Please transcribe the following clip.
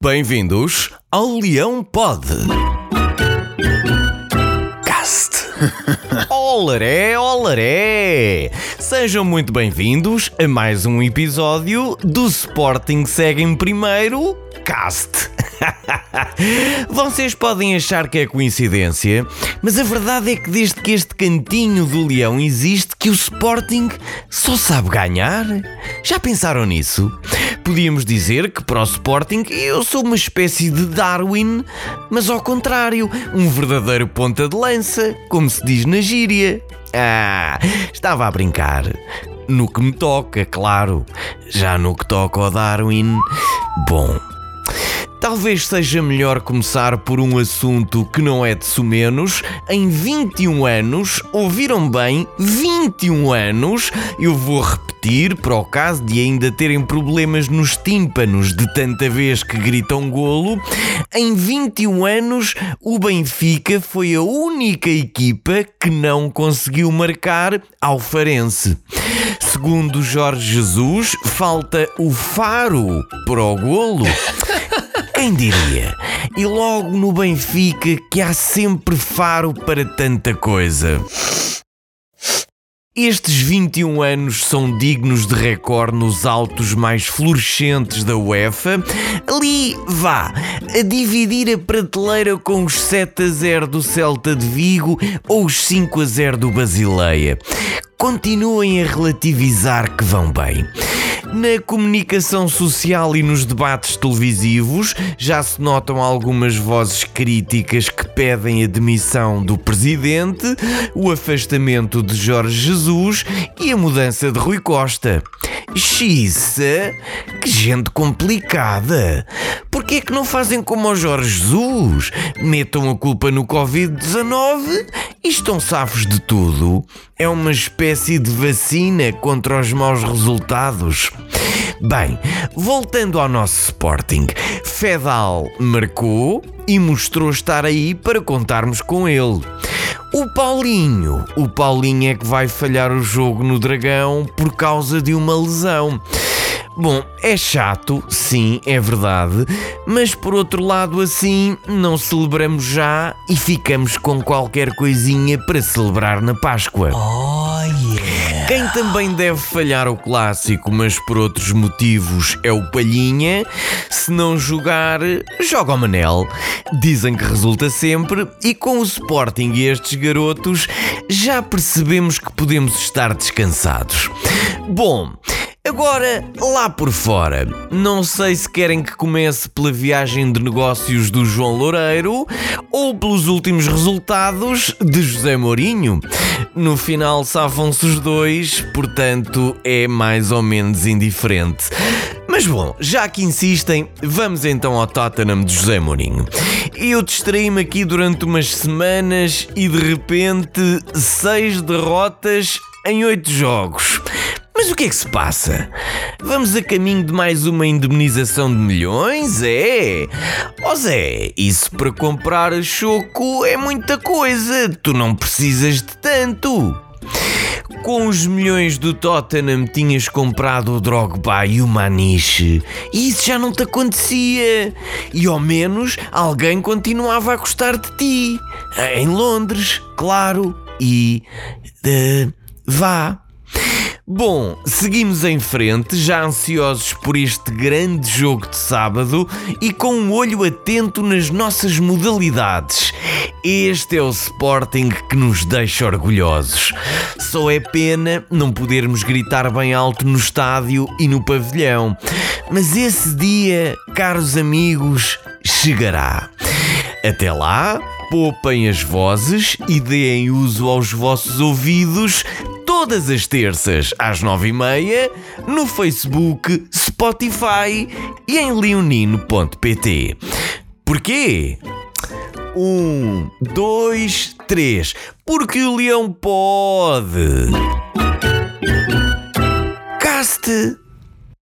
Bem-vindos ao Leão Pod. Cast. Olaré, olaré! Sejam muito bem-vindos a mais um episódio do Sporting Segue em Primeiro Cast. Vocês podem achar que é coincidência, mas a verdade é que desde que este cantinho do leão existe, que o Sporting só sabe ganhar. Já pensaram nisso? Podíamos dizer que para o Sporting eu sou uma espécie de Darwin, mas ao contrário, um verdadeiro ponta de lança, como se diz na gíria. Ah, estava a brincar. No que me toca, claro. Já no que toca ao Darwin. Bom, Talvez seja melhor começar por um assunto que não é de sumenos. Em 21 anos, ouviram bem? 21 anos! Eu vou repetir para o caso de ainda terem problemas nos tímpanos de tanta vez que gritam golo. Em 21 anos, o Benfica foi a única equipa que não conseguiu marcar ao Farense. Segundo Jorge Jesus, falta o faro para o golo. Quem diria? E logo no Benfica que há sempre faro para tanta coisa. Estes 21 anos são dignos de recorde nos altos mais florescentes da UEFA. Ali, vá, a dividir a prateleira com os 7 a 0 do Celta de Vigo ou os 5 a 0 do Basileia. Continuem a relativizar que vão bem. Na comunicação social e nos debates televisivos já se notam algumas vozes críticas que pedem a demissão do presidente, o afastamento de Jorge Jesus e a mudança de Rui Costa. Xissa, que gente complicada! Porquê é que não fazem como o Jorge Jesus? Metam a culpa no Covid-19 e estão safos de tudo. É uma espécie de vacina contra os maus resultados. Bem, voltando ao nosso Sporting, Fedal marcou e mostrou estar aí para contarmos com ele. O Paulinho, o Paulinho é que vai falhar o jogo no Dragão por causa de uma lesão. Bom, é chato, sim, é verdade, mas por outro lado, assim, não celebramos já e ficamos com qualquer coisinha para celebrar na Páscoa. Oh. Quem também deve falhar o clássico, mas por outros motivos, é o Palhinha. Se não jogar, joga o Manel. Dizem que resulta sempre, e com o Sporting e estes garotos, já percebemos que podemos estar descansados. Bom. Agora, lá por fora, não sei se querem que comece pela viagem de negócios do João Loureiro ou pelos últimos resultados de José Mourinho. No final safam-se os dois, portanto é mais ou menos indiferente. Mas bom, já que insistem, vamos então ao Tottenham de José Mourinho. Eu distraí-me aqui durante umas semanas e de repente seis derrotas em oito jogos. Mas o que é que se passa? Vamos a caminho de mais uma indemnização de milhões? É? Ó oh Zé, isso para comprar choco é muita coisa. Tu não precisas de tanto. Com os milhões do Tottenham tinhas comprado o Drogba e o Maniche e isso já não te acontecia. E ao menos alguém continuava a gostar de ti. Em Londres, claro. E. Uh, vá. Bom, seguimos em frente, já ansiosos por este grande jogo de sábado e com um olho atento nas nossas modalidades. Este é o Sporting que nos deixa orgulhosos. Só é pena não podermos gritar bem alto no estádio e no pavilhão. Mas esse dia, caros amigos, chegará. Até lá, poupem as vozes e deem uso aos vossos ouvidos todas as terças às nove e meia no Facebook, Spotify e em leonino.pt. Porquê? Um, dois, três. Porque o leão pode. Caste.